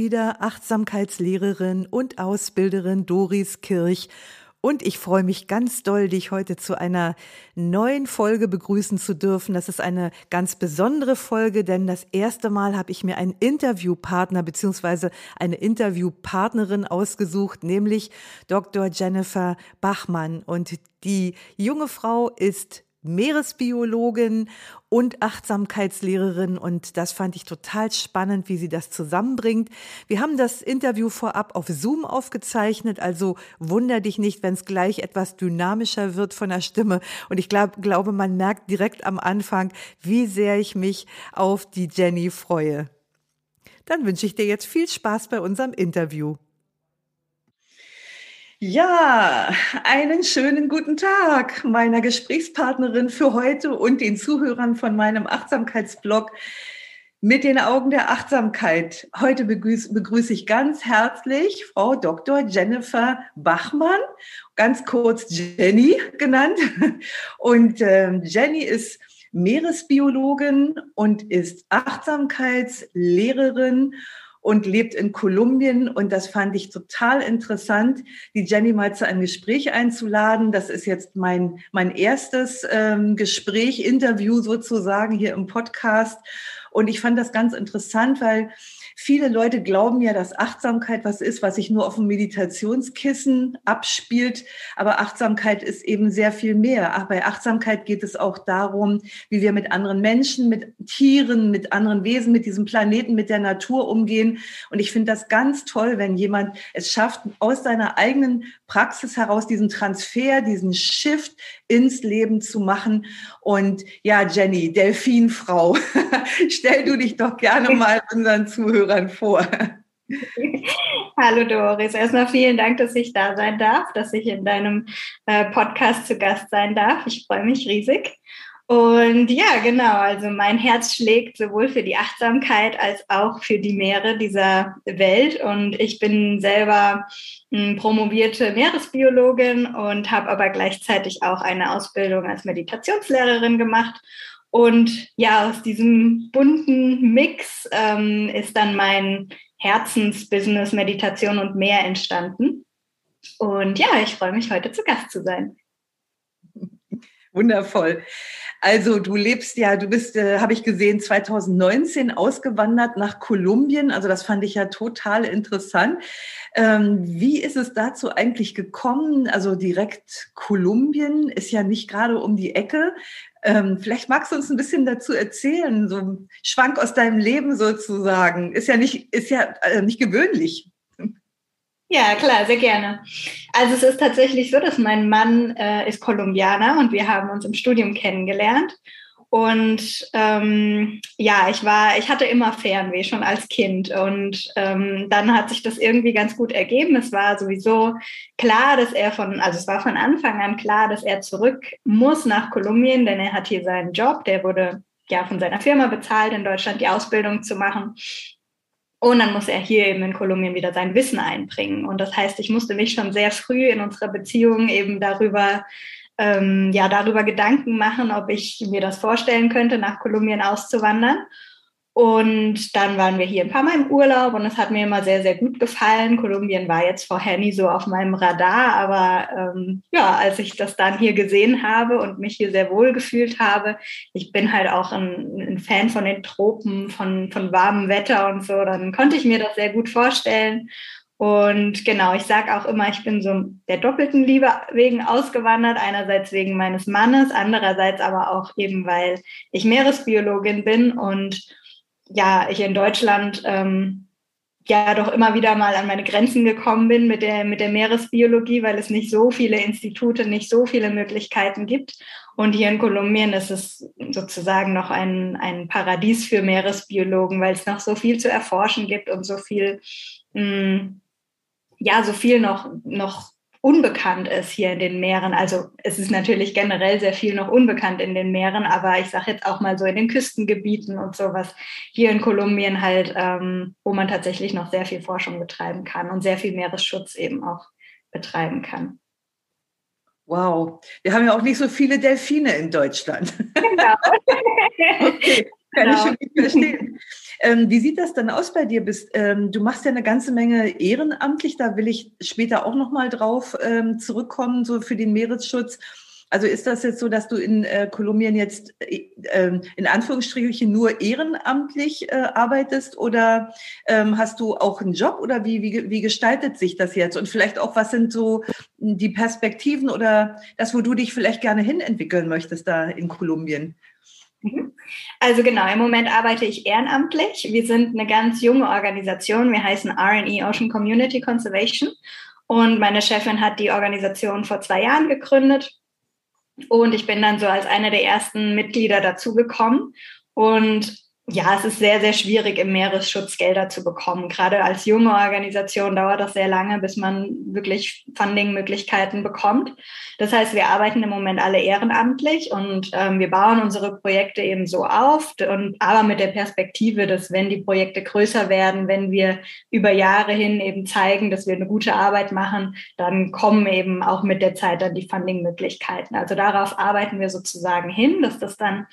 Wieder Achtsamkeitslehrerin und Ausbilderin Doris Kirch und ich freue mich ganz doll, dich heute zu einer neuen Folge begrüßen zu dürfen. Das ist eine ganz besondere Folge, denn das erste Mal habe ich mir einen Interviewpartner beziehungsweise eine Interviewpartnerin ausgesucht, nämlich Dr. Jennifer Bachmann. Und die junge Frau ist Meeresbiologin und Achtsamkeitslehrerin und das fand ich total spannend, wie sie das zusammenbringt. Wir haben das Interview vorab auf Zoom aufgezeichnet, also wunder dich nicht, wenn es gleich etwas dynamischer wird von der Stimme und ich glaub, glaube, man merkt direkt am Anfang, wie sehr ich mich auf die Jenny freue. Dann wünsche ich dir jetzt viel Spaß bei unserem Interview. Ja, einen schönen guten Tag meiner Gesprächspartnerin für heute und den Zuhörern von meinem Achtsamkeitsblog mit den Augen der Achtsamkeit. Heute begrüße, begrüße ich ganz herzlich Frau Dr. Jennifer Bachmann, ganz kurz Jenny genannt. Und äh, Jenny ist Meeresbiologin und ist Achtsamkeitslehrerin und lebt in Kolumbien. Und das fand ich total interessant, die Jenny mal zu einem Gespräch einzuladen. Das ist jetzt mein, mein erstes ähm, Gespräch, Interview sozusagen hier im Podcast. Und ich fand das ganz interessant, weil Viele Leute glauben ja, dass Achtsamkeit was ist, was sich nur auf dem Meditationskissen abspielt. Aber Achtsamkeit ist eben sehr viel mehr. Ach, bei Achtsamkeit geht es auch darum, wie wir mit anderen Menschen, mit Tieren, mit anderen Wesen, mit diesem Planeten, mit der Natur umgehen. Und ich finde das ganz toll, wenn jemand es schafft, aus seiner eigenen Praxis heraus diesen Transfer, diesen Shift ins Leben zu machen. Und ja, Jenny, Delfinfrau, stell du dich doch gerne mal unseren Zuhörern vor. Hallo Doris, erstmal vielen Dank, dass ich da sein darf, dass ich in deinem äh, Podcast zu Gast sein darf. Ich freue mich riesig. Und ja, genau, also mein Herz schlägt sowohl für die Achtsamkeit als auch für die Meere dieser Welt. Und ich bin selber hm, promovierte Meeresbiologin und habe aber gleichzeitig auch eine Ausbildung als Meditationslehrerin gemacht. Und ja, aus diesem bunten Mix ähm, ist dann mein Herzensbusiness Meditation und mehr entstanden. Und ja, ich freue mich heute zu Gast zu sein. Wundervoll. Also du lebst ja, du bist, äh, habe ich gesehen, 2019 ausgewandert nach Kolumbien. Also das fand ich ja total interessant. Ähm, wie ist es dazu eigentlich gekommen? Also direkt Kolumbien ist ja nicht gerade um die Ecke. Ähm, vielleicht magst du uns ein bisschen dazu erzählen, so ein Schwank aus deinem Leben sozusagen. Ist ja nicht, ist ja äh, nicht gewöhnlich. Ja, klar, sehr gerne. Also es ist tatsächlich so, dass mein Mann äh, ist Kolumbianer und wir haben uns im Studium kennengelernt. Und ähm, ja, ich war, ich hatte immer Fernweh schon als Kind und ähm, dann hat sich das irgendwie ganz gut ergeben. Es war sowieso klar, dass er von, also es war von Anfang an klar, dass er zurück muss nach Kolumbien, denn er hat hier seinen Job. Der wurde ja von seiner Firma bezahlt, in Deutschland die Ausbildung zu machen. Und dann muss er hier eben in Kolumbien wieder sein Wissen einbringen. Und das heißt, ich musste mich schon sehr früh in unserer Beziehung eben darüber, ähm, ja, darüber Gedanken machen, ob ich mir das vorstellen könnte, nach Kolumbien auszuwandern. Und dann waren wir hier ein paar Mal im Urlaub und es hat mir immer sehr, sehr gut gefallen. Kolumbien war jetzt vorher nie so auf meinem Radar, aber ähm, ja, als ich das dann hier gesehen habe und mich hier sehr wohl gefühlt habe, ich bin halt auch ein, ein Fan von den Tropen, von, von warmem Wetter und so, dann konnte ich mir das sehr gut vorstellen. Und genau, ich sage auch immer, ich bin so der doppelten Liebe wegen ausgewandert, einerseits wegen meines Mannes, andererseits aber auch eben, weil ich Meeresbiologin bin und ja, ich in Deutschland ähm, ja doch immer wieder mal an meine Grenzen gekommen bin mit der, mit der Meeresbiologie, weil es nicht so viele Institute, nicht so viele Möglichkeiten gibt. Und hier in Kolumbien ist es sozusagen noch ein, ein Paradies für Meeresbiologen, weil es noch so viel zu erforschen gibt und so viel mh, mm, ja, so viel noch, noch unbekannt ist hier in den Meeren. Also es ist natürlich generell sehr viel noch unbekannt in den Meeren, aber ich sage jetzt auch mal so in den Küstengebieten und sowas hier in Kolumbien halt, ähm, wo man tatsächlich noch sehr viel Forschung betreiben kann und sehr viel Meeresschutz eben auch betreiben kann. Wow, wir haben ja auch nicht so viele Delfine in Deutschland. Genau. okay, kann genau. ich schon nicht verstehen. Ähm, wie sieht das dann aus bei dir? Bist, ähm, du machst ja eine ganze Menge ehrenamtlich, da will ich später auch nochmal drauf ähm, zurückkommen, so für den Meeresschutz. Also ist das jetzt so, dass du in äh, Kolumbien jetzt äh, ähm, in Anführungsstrichen nur ehrenamtlich äh, arbeitest oder ähm, hast du auch einen Job oder wie, wie, wie gestaltet sich das jetzt? Und vielleicht auch, was sind so die Perspektiven oder das, wo du dich vielleicht gerne hinentwickeln möchtest da in Kolumbien? Mhm. Also genau, im Moment arbeite ich ehrenamtlich. Wir sind eine ganz junge Organisation. Wir heißen RE Ocean Community Conservation. Und meine Chefin hat die Organisation vor zwei Jahren gegründet. Und ich bin dann so als eine der ersten Mitglieder dazugekommen. Und ja, es ist sehr, sehr schwierig, im Meeresschutz Gelder zu bekommen. Gerade als junge Organisation dauert das sehr lange, bis man wirklich Funding-Möglichkeiten bekommt. Das heißt, wir arbeiten im Moment alle ehrenamtlich und ähm, wir bauen unsere Projekte eben so auf, und, aber mit der Perspektive, dass wenn die Projekte größer werden, wenn wir über Jahre hin eben zeigen, dass wir eine gute Arbeit machen, dann kommen eben auch mit der Zeit dann die Funding-Möglichkeiten. Also darauf arbeiten wir sozusagen hin, dass das dann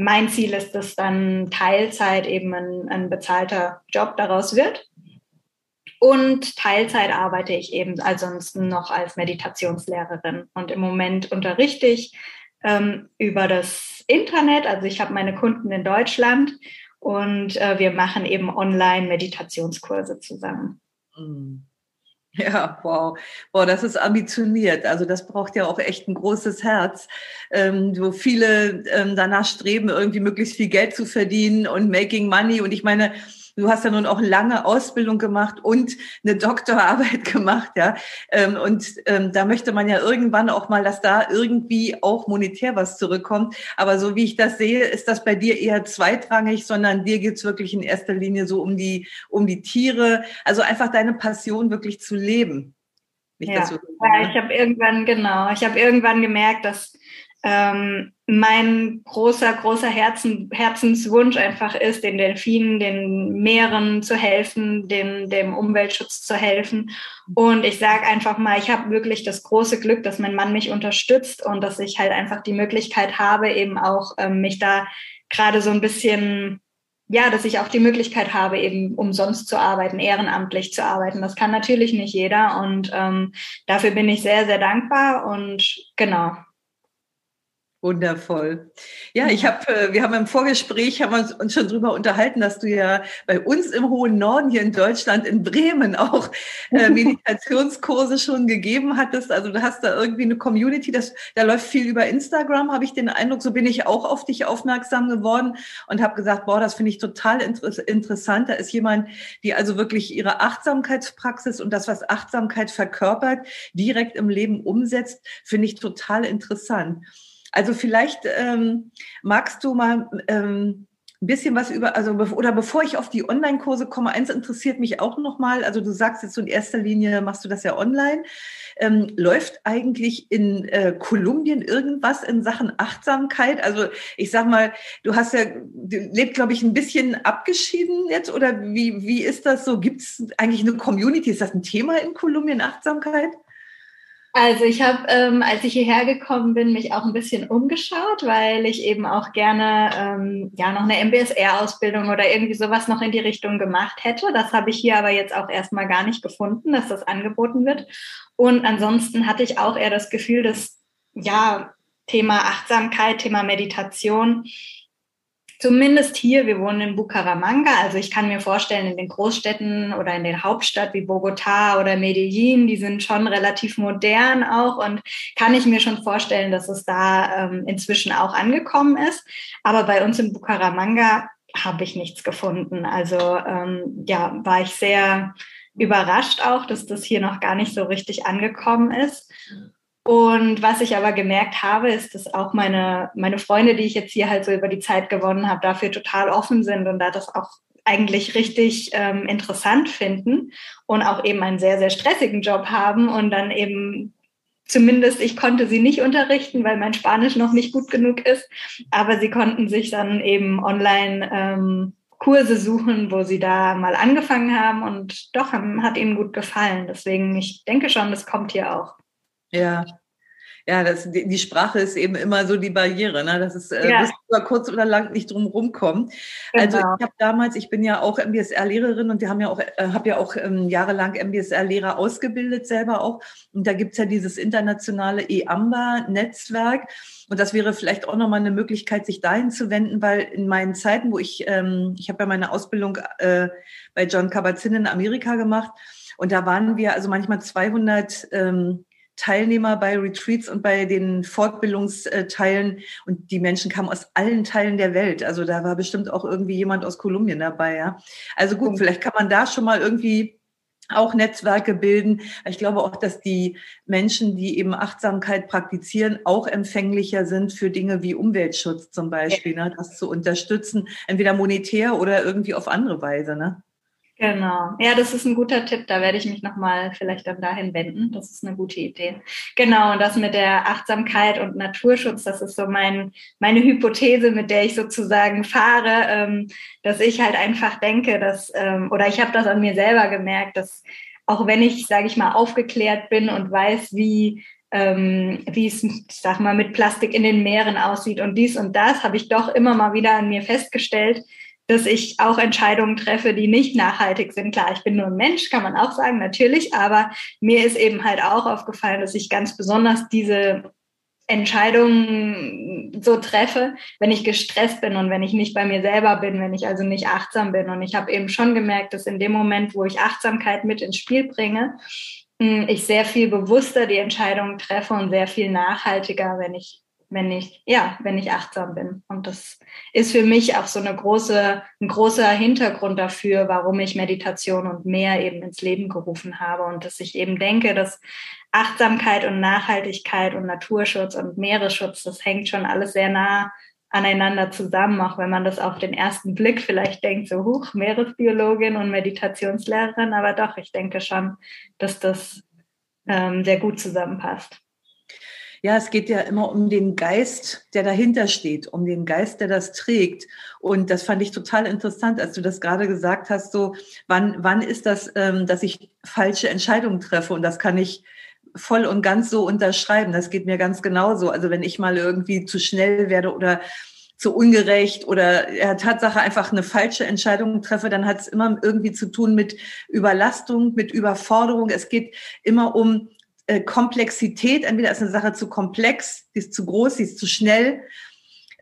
mein Ziel ist, dass dann Teilzeit eben ein, ein bezahlter Job daraus wird. Und Teilzeit arbeite ich eben ansonsten noch als Meditationslehrerin. Und im Moment unterrichte ich ähm, über das Internet. Also ich habe meine Kunden in Deutschland und äh, wir machen eben Online-Meditationskurse zusammen. Mhm. Ja, wow. Wow, das ist ambitioniert. Also das braucht ja auch echt ein großes Herz, ähm, wo viele ähm, danach streben, irgendwie möglichst viel Geld zu verdienen und making money. Und ich meine, Du hast ja nun auch lange Ausbildung gemacht und eine Doktorarbeit gemacht, ja. Ähm, und ähm, da möchte man ja irgendwann auch mal, dass da irgendwie auch monetär was zurückkommt. Aber so wie ich das sehe, ist das bei dir eher zweitrangig, sondern dir geht's wirklich in erster Linie so um die, um die Tiere, also einfach deine Passion wirklich zu leben. Nicht, ja. So, ja, ich habe irgendwann, genau, ich habe irgendwann gemerkt, dass ähm, mein großer, großer Herzen, Herzenswunsch einfach ist, den Delfinen, den Meeren zu helfen, dem, dem Umweltschutz zu helfen. Und ich sage einfach mal, ich habe wirklich das große Glück, dass mein Mann mich unterstützt und dass ich halt einfach die Möglichkeit habe, eben auch ähm, mich da gerade so ein bisschen ja, dass ich auch die Möglichkeit habe, eben umsonst zu arbeiten, ehrenamtlich zu arbeiten. Das kann natürlich nicht jeder und ähm, dafür bin ich sehr, sehr dankbar und genau, Wundervoll. Ja, ich habe, äh, wir haben im Vorgespräch haben uns, uns schon drüber unterhalten, dass du ja bei uns im hohen Norden hier in Deutschland in Bremen auch äh, Meditationskurse schon gegeben hattest. Also du hast da irgendwie eine Community, das da läuft viel über Instagram, habe ich den Eindruck. So bin ich auch auf dich aufmerksam geworden und habe gesagt, boah, das finde ich total inter interessant. Da ist jemand, die also wirklich ihre Achtsamkeitspraxis und das, was Achtsamkeit verkörpert, direkt im Leben umsetzt, finde ich total interessant. Also vielleicht ähm, magst du mal ähm, ein bisschen was über, also oder bevor ich auf die Online-Kurse komme, eins interessiert mich auch nochmal. Also du sagst jetzt so in erster Linie machst du das ja online. Ähm, läuft eigentlich in äh, Kolumbien irgendwas in Sachen Achtsamkeit? Also ich sag mal, du hast ja, du lebt, glaube ich, ein bisschen abgeschieden jetzt oder wie, wie ist das so? Gibt es eigentlich eine Community? Ist das ein Thema in Kolumbien, Achtsamkeit? Also ich habe, ähm, als ich hierher gekommen bin, mich auch ein bisschen umgeschaut, weil ich eben auch gerne ähm, ja noch eine MBSR-Ausbildung oder irgendwie sowas noch in die Richtung gemacht hätte. Das habe ich hier aber jetzt auch erstmal gar nicht gefunden, dass das angeboten wird. Und ansonsten hatte ich auch eher das Gefühl, dass ja Thema Achtsamkeit, Thema Meditation Zumindest hier, wir wohnen in Bucaramanga, also ich kann mir vorstellen, in den Großstädten oder in der Hauptstadt wie Bogota oder Medellin, die sind schon relativ modern auch und kann ich mir schon vorstellen, dass es da ähm, inzwischen auch angekommen ist. Aber bei uns in Bucaramanga habe ich nichts gefunden. Also ähm, ja, war ich sehr überrascht auch, dass das hier noch gar nicht so richtig angekommen ist. Und was ich aber gemerkt habe, ist, dass auch meine, meine Freunde, die ich jetzt hier halt so über die Zeit gewonnen habe, dafür total offen sind und da das auch eigentlich richtig ähm, interessant finden und auch eben einen sehr, sehr stressigen Job haben und dann eben zumindest ich konnte sie nicht unterrichten, weil mein Spanisch noch nicht gut genug ist, aber sie konnten sich dann eben online ähm, Kurse suchen, wo sie da mal angefangen haben und doch haben, hat ihnen gut gefallen. Deswegen, ich denke schon, das kommt hier auch. Ja, ja, das, die, die, Sprache ist eben immer so die Barriere. Ne? Das ist, äh, ja. äh, über kurz oder lang nicht drum rumkommen. Also genau. Also ich habe damals, ich bin ja auch MBSR-Lehrerin und wir haben ja auch, äh, habe ja auch ähm, jahrelang MBSR-Lehrer ausgebildet selber auch. Und da gibt's ja dieses internationale EAMBA-Netzwerk. Und das wäre vielleicht auch nochmal eine Möglichkeit, sich dahin zu wenden, weil in meinen Zeiten, wo ich, ähm, ich habe ja meine Ausbildung äh, bei John Kabat-Zinn in Amerika gemacht. Und da waren wir also manchmal 200 ähm, Teilnehmer bei Retreats und bei den Fortbildungsteilen und die Menschen kamen aus allen Teilen der Welt. Also da war bestimmt auch irgendwie jemand aus Kolumbien dabei, ja. Also gut, vielleicht kann man da schon mal irgendwie auch Netzwerke bilden. Ich glaube auch, dass die Menschen, die eben Achtsamkeit praktizieren, auch empfänglicher sind für Dinge wie Umweltschutz zum Beispiel, ja. ne, das zu unterstützen, entweder monetär oder irgendwie auf andere Weise. Ne? Genau. Ja, das ist ein guter Tipp. Da werde ich mich nochmal vielleicht dann dahin wenden. Das ist eine gute Idee. Genau. Und das mit der Achtsamkeit und Naturschutz, das ist so mein, meine Hypothese, mit der ich sozusagen fahre, ähm, dass ich halt einfach denke, dass, ähm, oder ich habe das an mir selber gemerkt, dass auch wenn ich, sage ich mal, aufgeklärt bin und weiß, wie ähm, wie es, sag mal, mit Plastik in den Meeren aussieht und dies und das, habe ich doch immer mal wieder an mir festgestellt, dass ich auch Entscheidungen treffe, die nicht nachhaltig sind. Klar, ich bin nur ein Mensch, kann man auch sagen, natürlich, aber mir ist eben halt auch aufgefallen, dass ich ganz besonders diese Entscheidungen so treffe, wenn ich gestresst bin und wenn ich nicht bei mir selber bin, wenn ich also nicht achtsam bin. Und ich habe eben schon gemerkt, dass in dem Moment, wo ich Achtsamkeit mit ins Spiel bringe, hm, ich sehr viel bewusster die Entscheidungen treffe und sehr viel nachhaltiger, wenn ich wenn ich, ja, wenn ich achtsam bin. Und das ist für mich auch so eine große, ein großer Hintergrund dafür, warum ich Meditation und mehr eben ins Leben gerufen habe und dass ich eben denke, dass Achtsamkeit und Nachhaltigkeit und Naturschutz und Meeresschutz, das hängt schon alles sehr nah aneinander zusammen, auch wenn man das auf den ersten Blick vielleicht denkt, so hoch, Meeresbiologin und Meditationslehrerin, aber doch, ich denke schon, dass das ähm, sehr gut zusammenpasst. Ja, es geht ja immer um den Geist, der dahinter steht, um den Geist, der das trägt. Und das fand ich total interessant, als du das gerade gesagt hast, so, wann, wann ist das, ähm, dass ich falsche Entscheidungen treffe? Und das kann ich voll und ganz so unterschreiben. Das geht mir ganz genauso. Also wenn ich mal irgendwie zu schnell werde oder zu ungerecht oder ja, Tatsache einfach eine falsche Entscheidung treffe, dann hat es immer irgendwie zu tun mit Überlastung, mit Überforderung. Es geht immer um äh, Komplexität. Entweder ist eine Sache zu komplex, die ist zu groß, die ist zu schnell.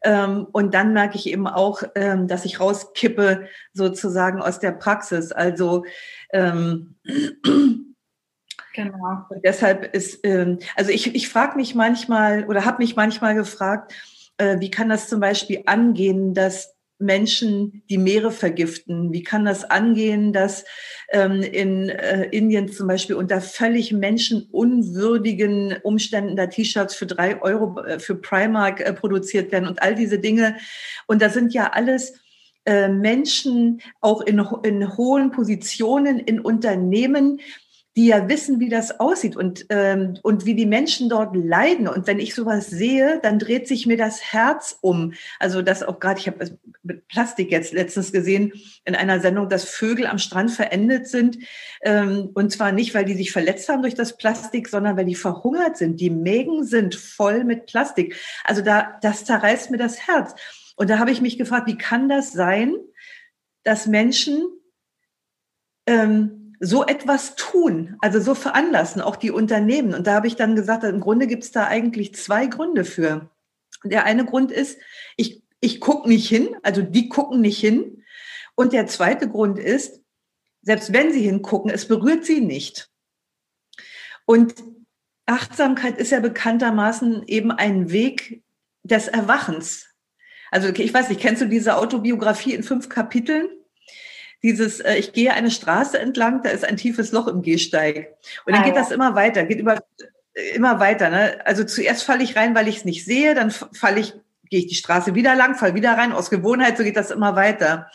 Ähm, und dann merke ich eben auch, ähm, dass ich rauskippe sozusagen aus der Praxis. Also ähm, Genau. Und deshalb ist, ähm, also ich, ich frage mich manchmal oder habe mich manchmal gefragt, äh, wie kann das zum Beispiel angehen, dass Menschen die Meere vergiften? Wie kann das angehen, dass ähm, in äh, Indien zum Beispiel unter völlig menschenunwürdigen Umständen da T-Shirts für drei Euro äh, für Primark äh, produziert werden und all diese Dinge? Und da sind ja alles äh, Menschen auch in, in hohen Positionen in Unternehmen, die ja wissen, wie das aussieht und, ähm, und wie die Menschen dort leiden. Und wenn ich sowas sehe, dann dreht sich mir das Herz um. Also das auch gerade, ich habe mit Plastik jetzt letztens gesehen in einer Sendung, dass Vögel am Strand verendet sind. Ähm, und zwar nicht, weil die sich verletzt haben durch das Plastik, sondern weil die verhungert sind. Die Mägen sind voll mit Plastik. Also da, das zerreißt mir das Herz. Und da habe ich mich gefragt, wie kann das sein, dass Menschen ähm, so etwas tun, also so veranlassen, auch die Unternehmen. Und da habe ich dann gesagt, im Grunde gibt es da eigentlich zwei Gründe für. Der eine Grund ist, ich, ich gucke nicht hin, also die gucken nicht hin. Und der zweite Grund ist, selbst wenn sie hingucken, es berührt sie nicht. Und Achtsamkeit ist ja bekanntermaßen eben ein Weg des Erwachens. Also ich weiß nicht, kennst du diese Autobiografie in fünf Kapiteln? Dieses, äh, ich gehe eine Straße entlang, da ist ein tiefes Loch im Gehsteig. Und dann ah, geht ja. das immer weiter, geht über, immer weiter. Ne? Also zuerst falle ich rein, weil ich es nicht sehe, dann falle ich, gehe ich die Straße wieder lang, falle wieder rein, aus Gewohnheit, so geht das immer weiter.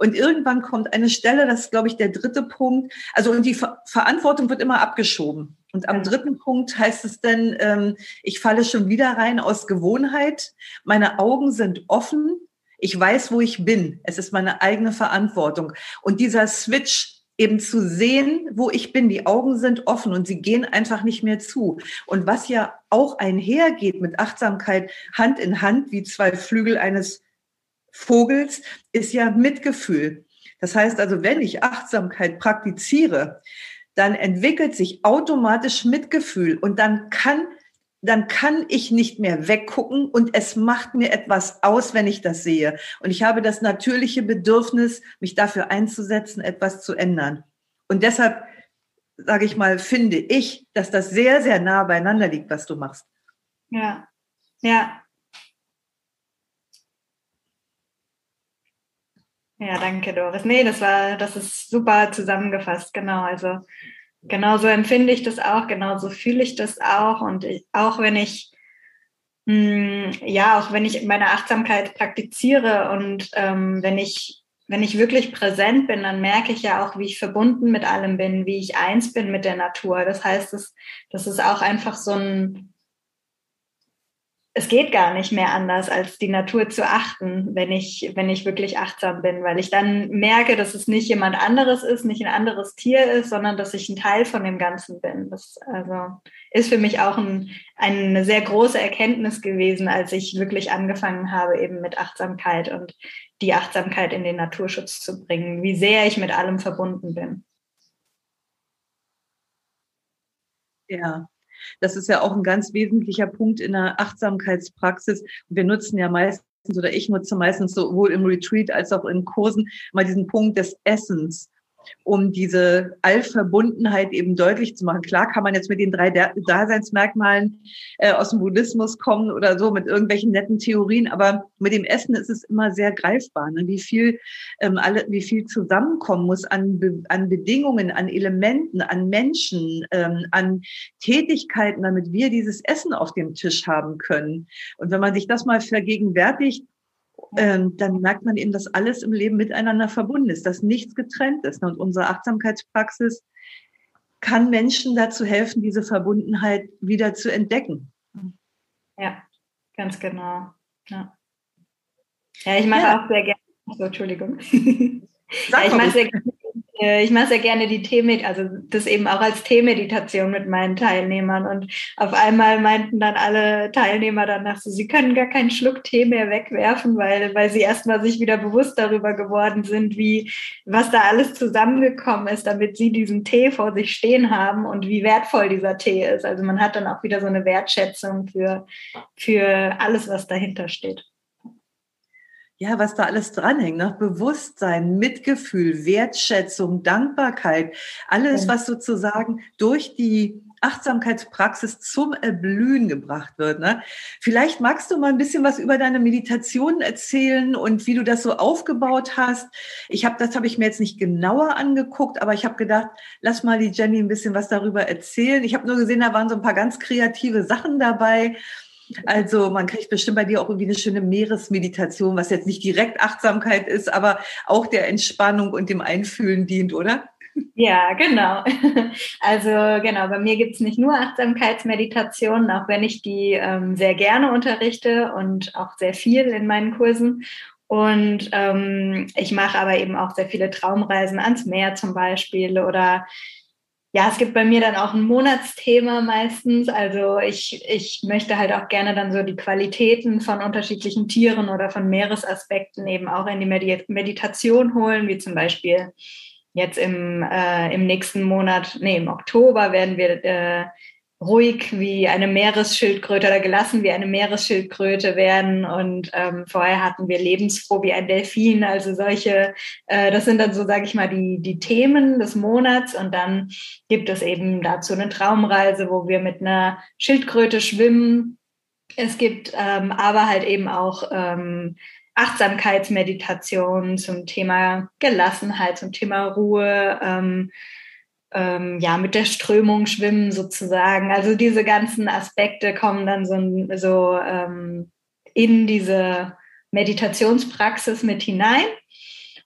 Und irgendwann kommt eine Stelle, das ist, glaube ich, der dritte Punkt. Also, und die Ver Verantwortung wird immer abgeschoben. Und am dritten Punkt heißt es dann, ähm, ich falle schon wieder rein aus Gewohnheit. Meine Augen sind offen. Ich weiß, wo ich bin. Es ist meine eigene Verantwortung. Und dieser Switch, eben zu sehen, wo ich bin. Die Augen sind offen und sie gehen einfach nicht mehr zu. Und was ja auch einhergeht mit Achtsamkeit Hand in Hand, wie zwei Flügel eines Vogels, ist ja Mitgefühl. Das heißt also, wenn ich Achtsamkeit praktiziere, dann entwickelt sich automatisch Mitgefühl und dann kann dann kann ich nicht mehr weggucken und es macht mir etwas aus, wenn ich das sehe. Und ich habe das natürliche Bedürfnis, mich dafür einzusetzen, etwas zu ändern. Und deshalb, sage ich mal, finde ich, dass das sehr, sehr nah beieinander liegt, was du machst. Ja, ja. Ja, danke, Doris. Nee, das war, das ist super zusammengefasst, genau. Also Genauso empfinde ich das auch, genauso fühle ich das auch. Und ich, auch wenn ich, mh, hm, ja, auch wenn ich meine Achtsamkeit praktiziere und ähm, wenn ich, wenn ich wirklich präsent bin, dann merke ich ja auch, wie ich verbunden mit allem bin, wie ich eins bin mit der Natur. Das heißt, das, das ist auch einfach so ein, es geht gar nicht mehr anders, als die Natur zu achten, wenn ich, wenn ich wirklich achtsam bin, weil ich dann merke, dass es nicht jemand anderes ist, nicht ein anderes Tier ist, sondern dass ich ein Teil von dem Ganzen bin. Das also ist für mich auch ein, eine sehr große Erkenntnis gewesen, als ich wirklich angefangen habe, eben mit Achtsamkeit und die Achtsamkeit in den Naturschutz zu bringen, wie sehr ich mit allem verbunden bin. Ja, das ist ja auch ein ganz wesentlicher Punkt in der Achtsamkeitspraxis. Wir nutzen ja meistens oder ich nutze meistens sowohl im Retreat als auch in Kursen mal diesen Punkt des Essens um diese Allverbundenheit eben deutlich zu machen. Klar kann man jetzt mit den drei Daseinsmerkmalen äh, aus dem Buddhismus kommen oder so mit irgendwelchen netten Theorien, aber mit dem Essen ist es immer sehr greifbar, ne? wie viel ähm, alle, wie viel zusammenkommen muss an, an Bedingungen, an Elementen, an Menschen, ähm, an Tätigkeiten, damit wir dieses Essen auf dem Tisch haben können. Und wenn man sich das mal vergegenwärtigt, ähm, dann merkt man eben, dass alles im Leben miteinander verbunden ist, dass nichts getrennt ist. Und unsere Achtsamkeitspraxis kann Menschen dazu helfen, diese Verbundenheit wieder zu entdecken. Ja, ganz genau. Ja, ja ich mache ja. auch sehr gerne. So, Entschuldigung. Sag ja, ich mache sehr gerne ich mache sehr gerne die Teemeditation, also das eben auch als Teemeditation mit meinen Teilnehmern. Und auf einmal meinten dann alle Teilnehmer danach so, sie können gar keinen Schluck Tee mehr wegwerfen, weil, weil sie erstmal sich wieder bewusst darüber geworden sind, wie, was da alles zusammengekommen ist, damit sie diesen Tee vor sich stehen haben und wie wertvoll dieser Tee ist. Also man hat dann auch wieder so eine Wertschätzung für, für alles, was dahinter steht ja, was da alles dranhängt, ne? Bewusstsein, Mitgefühl, Wertschätzung, Dankbarkeit, alles, was sozusagen durch die Achtsamkeitspraxis zum Erblühen gebracht wird. Ne? Vielleicht magst du mal ein bisschen was über deine Meditation erzählen und wie du das so aufgebaut hast. Ich habe das habe ich mir jetzt nicht genauer angeguckt, aber ich habe gedacht, lass mal die Jenny ein bisschen was darüber erzählen. Ich habe nur gesehen, da waren so ein paar ganz kreative Sachen dabei. Also man kriegt bestimmt bei dir auch irgendwie eine schöne Meeresmeditation, was jetzt nicht direkt Achtsamkeit ist, aber auch der Entspannung und dem Einfühlen dient, oder? Ja, genau. Also genau, bei mir gibt es nicht nur Achtsamkeitsmeditationen, auch wenn ich die ähm, sehr gerne unterrichte und auch sehr viel in meinen Kursen. Und ähm, ich mache aber eben auch sehr viele Traumreisen ans Meer zum Beispiel oder ja, es gibt bei mir dann auch ein Monatsthema meistens. Also ich, ich möchte halt auch gerne dann so die Qualitäten von unterschiedlichen Tieren oder von Meeresaspekten eben auch in die Meditation holen, wie zum Beispiel jetzt im, äh, im nächsten Monat, nee, im Oktober werden wir äh, ruhig wie eine Meeresschildkröte oder gelassen wie eine Meeresschildkröte werden. Und ähm, vorher hatten wir lebensfroh wie ein Delfin. Also solche, äh, das sind dann so, sage ich mal, die, die Themen des Monats. Und dann gibt es eben dazu eine Traumreise, wo wir mit einer Schildkröte schwimmen. Es gibt ähm, aber halt eben auch ähm, Achtsamkeitsmeditation zum Thema Gelassenheit, zum Thema Ruhe. Ähm, ähm, ja, mit der Strömung schwimmen sozusagen. Also diese ganzen Aspekte kommen dann so, so ähm, in diese Meditationspraxis mit hinein.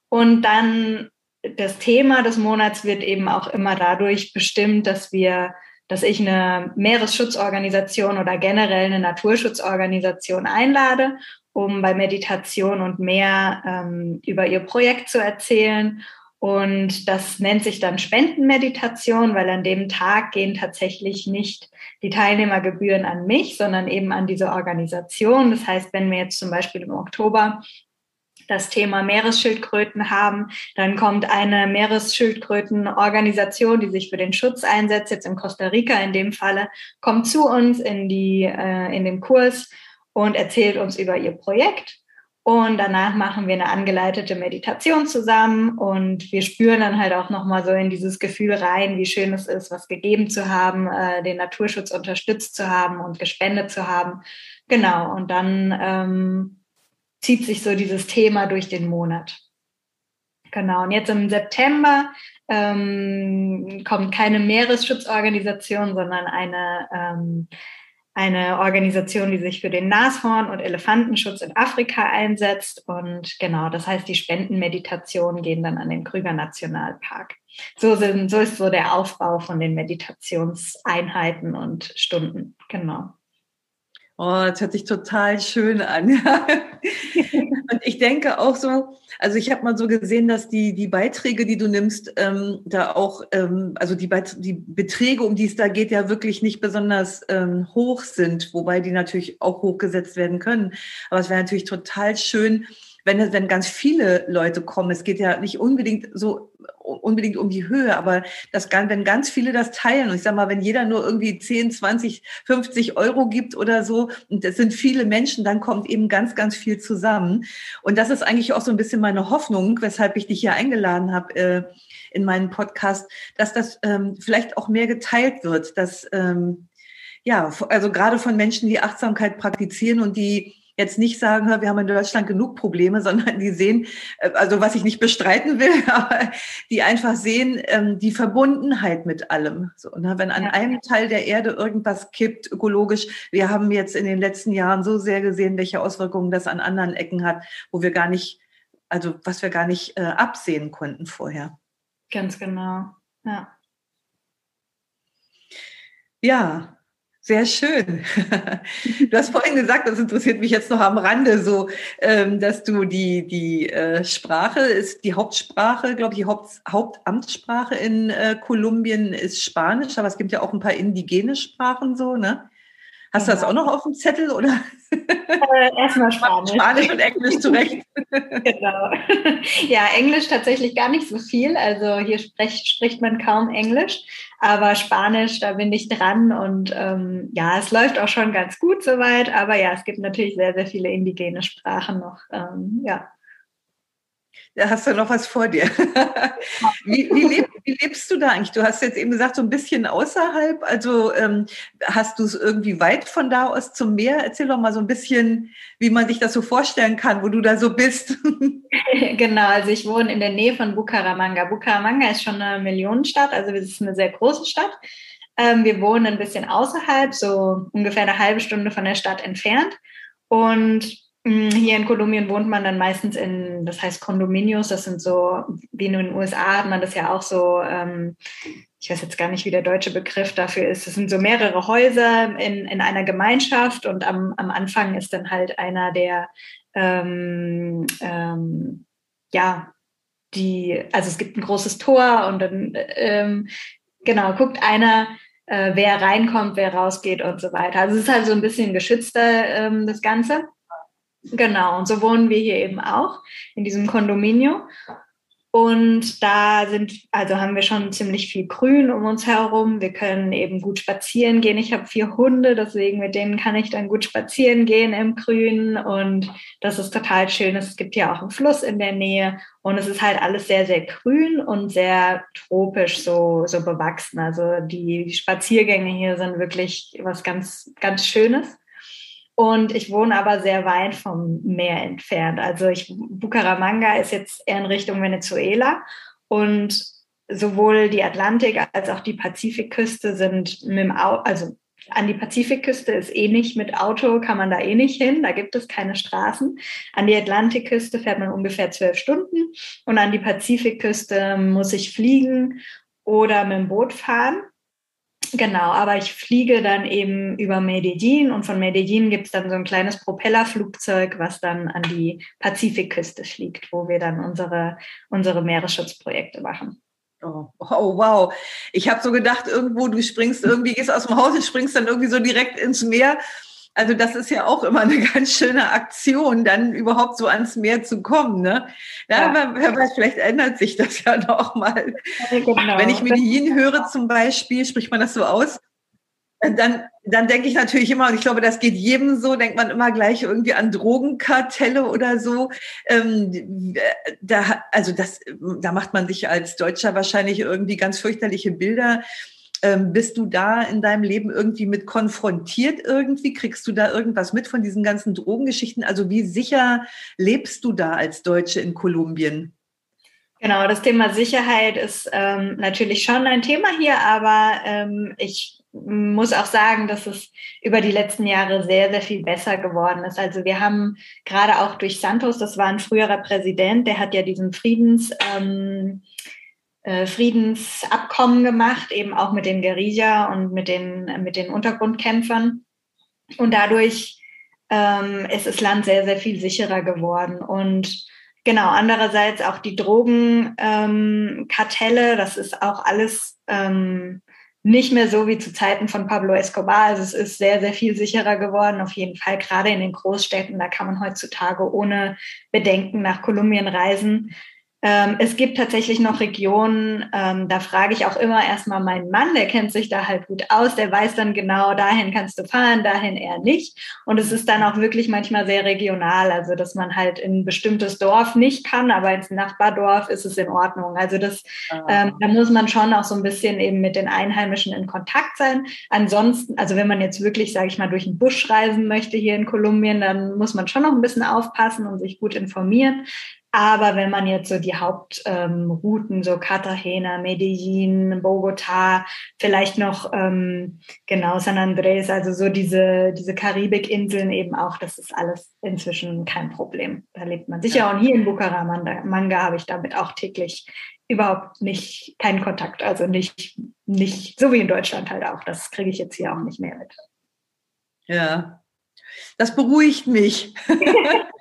Und dann das Thema des Monats wird eben auch immer dadurch bestimmt, dass wir, dass ich eine Meeresschutzorganisation oder generell eine Naturschutzorganisation einlade, um bei Meditation und mehr ähm, über ihr Projekt zu erzählen. Und das nennt sich dann Spendenmeditation, weil an dem Tag gehen tatsächlich nicht die Teilnehmergebühren an mich, sondern eben an diese Organisation. Das heißt, wenn wir jetzt zum Beispiel im Oktober das Thema Meeresschildkröten haben. Dann kommt eine Meeresschildkrötenorganisation, die sich für den Schutz einsetzt, jetzt in Costa Rica in dem Falle, kommt zu uns in, die, äh, in den Kurs und erzählt uns über ihr Projekt. Und danach machen wir eine angeleitete Meditation zusammen und wir spüren dann halt auch nochmal so in dieses Gefühl rein, wie schön es ist, was gegeben zu haben, äh, den Naturschutz unterstützt zu haben und gespendet zu haben. Genau, und dann ähm, zieht sich so dieses Thema durch den Monat. Genau, und jetzt im September ähm, kommt keine Meeresschutzorganisation, sondern eine, ähm, eine Organisation, die sich für den Nashorn- und Elefantenschutz in Afrika einsetzt. Und genau, das heißt, die Spendenmeditationen gehen dann an den Krüger Nationalpark. So, sind, so ist so der Aufbau von den Meditationseinheiten und Stunden. Genau. Oh, das hört sich total schön an. und ich denke auch so, also ich habe mal so gesehen, dass die, die Beiträge, die du nimmst, ähm, da auch, ähm, also die, Beit die Beträge, um die es da geht, ja wirklich nicht besonders ähm, hoch sind, wobei die natürlich auch hochgesetzt werden können. Aber es wäre natürlich total schön, wenn, wenn ganz viele Leute kommen. Es geht ja nicht unbedingt so unbedingt um die Höhe, aber das, wenn ganz viele das teilen und ich sage mal, wenn jeder nur irgendwie 10, 20, 50 Euro gibt oder so und das sind viele Menschen, dann kommt eben ganz, ganz viel zusammen. Und das ist eigentlich auch so ein bisschen meine Hoffnung, weshalb ich dich hier eingeladen habe äh, in meinen Podcast, dass das ähm, vielleicht auch mehr geteilt wird, dass ähm, ja, also gerade von Menschen, die Achtsamkeit praktizieren und die jetzt nicht sagen, wir haben in Deutschland genug Probleme, sondern die sehen, äh, also was ich nicht bestreiten will, aber die einfach sehen ähm, die Verbundenheit mit allem. So, ne? Wenn an einem Teil der Erde irgendwas kippt, ökologisch, wir haben jetzt in den letzten Jahren so sehr gesehen, welche Auswirkungen das an anderen Ecken hat, wo wir gar nicht, also was wir gar nicht äh, absehen konnten vorher. Ganz genau, ja. Ja, sehr schön. Du hast vorhin gesagt, das interessiert mich jetzt noch am Rande, so, ähm, dass du die, die äh, Sprache ist, die Hauptsprache, glaube ich, die Haupt, Hauptamtssprache in äh, Kolumbien ist Spanisch, aber es gibt ja auch ein paar indigene Sprachen so, ne? Hast du das auch noch auf dem Zettel oder? Äh, erstmal Spanisch. Spanisch und Englisch zurecht. genau. Ja, Englisch tatsächlich gar nicht so viel. Also hier spricht, spricht man kaum Englisch, aber Spanisch, da bin ich dran und ähm, ja, es läuft auch schon ganz gut soweit. Aber ja, es gibt natürlich sehr, sehr viele indigene Sprachen noch. Ähm, ja. Da hast du noch was vor dir. wie, wie, leb, wie, lebst du da eigentlich? Du hast jetzt eben gesagt, so ein bisschen außerhalb. Also ähm, hast du es irgendwie weit von da aus zum Meer? Erzähl doch mal so ein bisschen, wie man sich das so vorstellen kann, wo du da so bist. genau, also ich wohne in der Nähe von Bucaramanga. Bucaramanga ist schon eine Millionenstadt, also es ist eine sehr große Stadt. Ähm, wir wohnen ein bisschen außerhalb, so ungefähr eine halbe Stunde von der Stadt entfernt. Und hier in Kolumbien wohnt man dann meistens in, das heißt Kondominios, das sind so, wie in den USA hat man das ja auch so, ähm, ich weiß jetzt gar nicht, wie der deutsche Begriff dafür ist. Das sind so mehrere Häuser in, in einer Gemeinschaft und am, am Anfang ist dann halt einer der, ähm, ähm, ja, die, also es gibt ein großes Tor und dann, ähm, genau, guckt einer, äh, wer reinkommt, wer rausgeht und so weiter. Also es ist halt so ein bisschen geschützter, ähm, das Ganze. Genau, und so wohnen wir hier eben auch in diesem Kondominium. Und da sind, also haben wir schon ziemlich viel Grün um uns herum. Wir können eben gut spazieren gehen. Ich habe vier Hunde, deswegen mit denen kann ich dann gut spazieren gehen im Grün. Und das ist total schön. Es gibt ja auch einen Fluss in der Nähe. Und es ist halt alles sehr, sehr grün und sehr tropisch so, so bewachsen. Also die Spaziergänge hier sind wirklich was ganz, ganz Schönes. Und ich wohne aber sehr weit vom Meer entfernt. Also ich, Bucaramanga ist jetzt eher in Richtung Venezuela und sowohl die Atlantik als auch die Pazifikküste sind mit dem Au also an die Pazifikküste ist eh nicht mit Auto, kann man da eh nicht hin, da gibt es keine Straßen. An die Atlantikküste fährt man ungefähr zwölf Stunden und an die Pazifikküste muss ich fliegen oder mit dem Boot fahren. Genau, aber ich fliege dann eben über Medellin und von Medellin gibt es dann so ein kleines Propellerflugzeug, was dann an die Pazifikküste fliegt, wo wir dann unsere, unsere Meeresschutzprojekte machen. Oh, oh, wow. Ich habe so gedacht, irgendwo, du springst irgendwie, gehst aus dem Haus und springst dann irgendwie so direkt ins Meer. Also das ist ja auch immer eine ganz schöne Aktion, dann überhaupt so ans Meer zu kommen. Ne? Ja, ja. Aber weiß, vielleicht ändert sich das ja noch mal. Ja, genau. Wenn ich Medellin höre zum Beispiel, spricht man das so aus? dann, dann denke ich natürlich immer, und ich glaube, das geht jedem so, denkt man immer gleich irgendwie an Drogenkartelle oder so. Ähm, da, also das, da macht man sich als Deutscher wahrscheinlich irgendwie ganz fürchterliche Bilder. Ähm, bist du da in deinem Leben irgendwie mit konfrontiert irgendwie? Kriegst du da irgendwas mit von diesen ganzen Drogengeschichten? Also wie sicher lebst du da als Deutsche in Kolumbien? Genau, das Thema Sicherheit ist ähm, natürlich schon ein Thema hier, aber ähm, ich muss auch sagen, dass es über die letzten Jahre sehr, sehr viel besser geworden ist. Also wir haben gerade auch durch Santos, das war ein früherer Präsident, der hat ja diesen Friedens, ähm, äh, Friedensabkommen gemacht, eben auch mit den Guerilla und mit den, mit den Untergrundkämpfern. Und dadurch ähm, ist das Land sehr, sehr viel sicherer geworden. Und genau, andererseits auch die Drogenkartelle, ähm, das ist auch alles ähm, nicht mehr so wie zu Zeiten von Pablo Escobar. Also es ist sehr, sehr viel sicherer geworden. Auf jeden Fall, gerade in den Großstädten, da kann man heutzutage ohne Bedenken nach Kolumbien reisen. Ähm, es gibt tatsächlich noch Regionen, ähm, da frage ich auch immer erstmal meinen Mann, der kennt sich da halt gut aus, der weiß dann genau, dahin kannst du fahren, dahin eher nicht. Und es ist dann auch wirklich manchmal sehr regional, also dass man halt in ein bestimmtes Dorf nicht kann, aber ins Nachbardorf ist es in Ordnung. Also das, ah. ähm, da muss man schon auch so ein bisschen eben mit den Einheimischen in Kontakt sein. Ansonsten, also wenn man jetzt wirklich, sage ich mal, durch den Busch reisen möchte hier in Kolumbien, dann muss man schon noch ein bisschen aufpassen und sich gut informieren. Aber wenn man jetzt so die Hauptrouten, ähm, so Cartagena, Medellin, Bogota, vielleicht noch ähm, genau San Andres, also so diese, diese Karibikinseln eben auch, das ist alles inzwischen kein Problem. Da lebt man sicher. Und hier in Bucaramanga habe ich damit auch täglich überhaupt nicht keinen Kontakt. Also nicht, nicht, so wie in Deutschland halt auch. Das kriege ich jetzt hier auch nicht mehr mit. Ja, das beruhigt mich.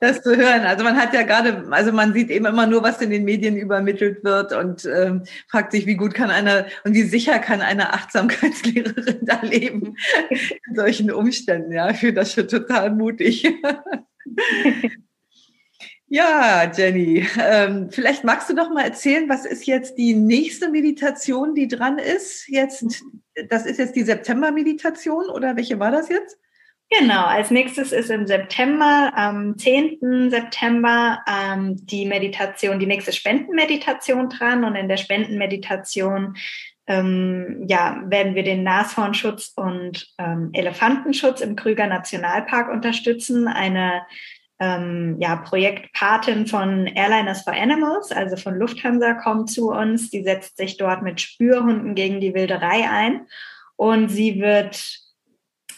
das zu hören. Also man hat ja gerade, also man sieht eben immer nur, was in den Medien übermittelt wird und ähm, fragt sich, wie gut kann einer und wie sicher kann eine Achtsamkeitslehrerin da leben in solchen Umständen. Ja, ich finde das schon total mutig. Ja, Jenny, ähm, vielleicht magst du doch mal erzählen, was ist jetzt die nächste Meditation, die dran ist? Jetzt, das ist jetzt die September-Meditation oder welche war das jetzt? Genau, als nächstes ist im September, am 10. September, ähm, die Meditation, die nächste Spendenmeditation dran. Und in der Spendenmeditation ähm, ja, werden wir den Nashornschutz und ähm, Elefantenschutz im Krüger Nationalpark unterstützen. Eine ähm, ja, Projektpatin von Airliners for Animals, also von Lufthansa, kommt zu uns. Die setzt sich dort mit Spürhunden gegen die Wilderei ein. Und sie wird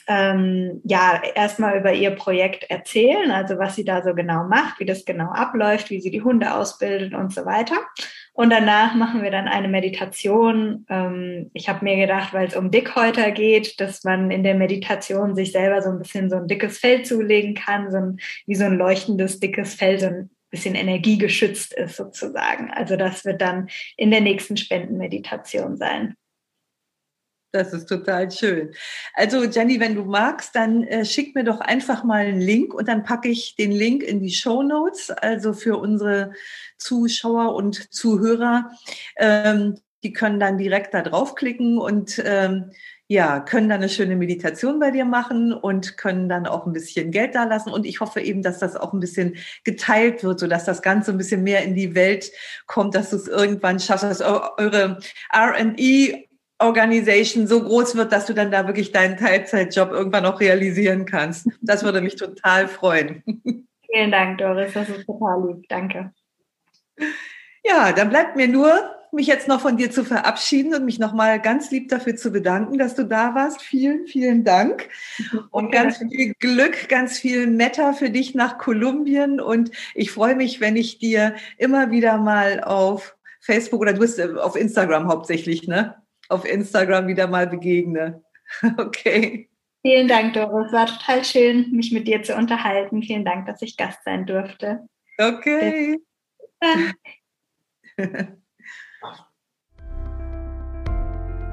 ähm, ja erstmal über ihr Projekt erzählen, also was sie da so genau macht, wie das genau abläuft, wie sie die Hunde ausbildet und so weiter. Und danach machen wir dann eine Meditation. Ähm, ich habe mir gedacht, weil es um Dickhäuter geht, dass man in der Meditation sich selber so ein bisschen so ein dickes Fell zulegen kann, so ein, wie so ein leuchtendes dickes Fell, so ein bisschen energiegeschützt ist sozusagen. Also das wird dann in der nächsten Spendenmeditation sein. Das ist total schön. Also Jenny, wenn du magst, dann äh, schick mir doch einfach mal einen Link und dann packe ich den Link in die Show Notes, also für unsere Zuschauer und Zuhörer. Ähm, die können dann direkt da draufklicken und ähm, ja, können dann eine schöne Meditation bei dir machen und können dann auch ein bisschen Geld da lassen. Und ich hoffe eben, dass das auch ein bisschen geteilt wird, sodass das Ganze ein bisschen mehr in die Welt kommt, dass du es irgendwann schaffst, dass eure R&E Organisation so groß wird, dass du dann da wirklich deinen Teilzeitjob irgendwann auch realisieren kannst. Das würde mich total freuen. Vielen Dank, Doris. Das ist total lieb. Danke. Ja, dann bleibt mir nur mich jetzt noch von dir zu verabschieden und mich nochmal ganz lieb dafür zu bedanken, dass du da warst. Vielen, vielen Dank. Und ganz viel Glück, ganz viel Meta für dich nach Kolumbien. Und ich freue mich, wenn ich dir immer wieder mal auf Facebook oder du bist auf Instagram hauptsächlich, ne? Auf Instagram wieder mal begegne. Okay. Vielen Dank, Doris. War total schön, mich mit dir zu unterhalten. Vielen Dank, dass ich Gast sein durfte. Okay.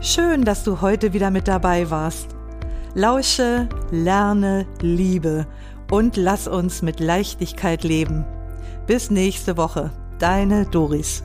Schön, dass du heute wieder mit dabei warst. Lausche, lerne, liebe und lass uns mit Leichtigkeit leben. Bis nächste Woche. Deine Doris.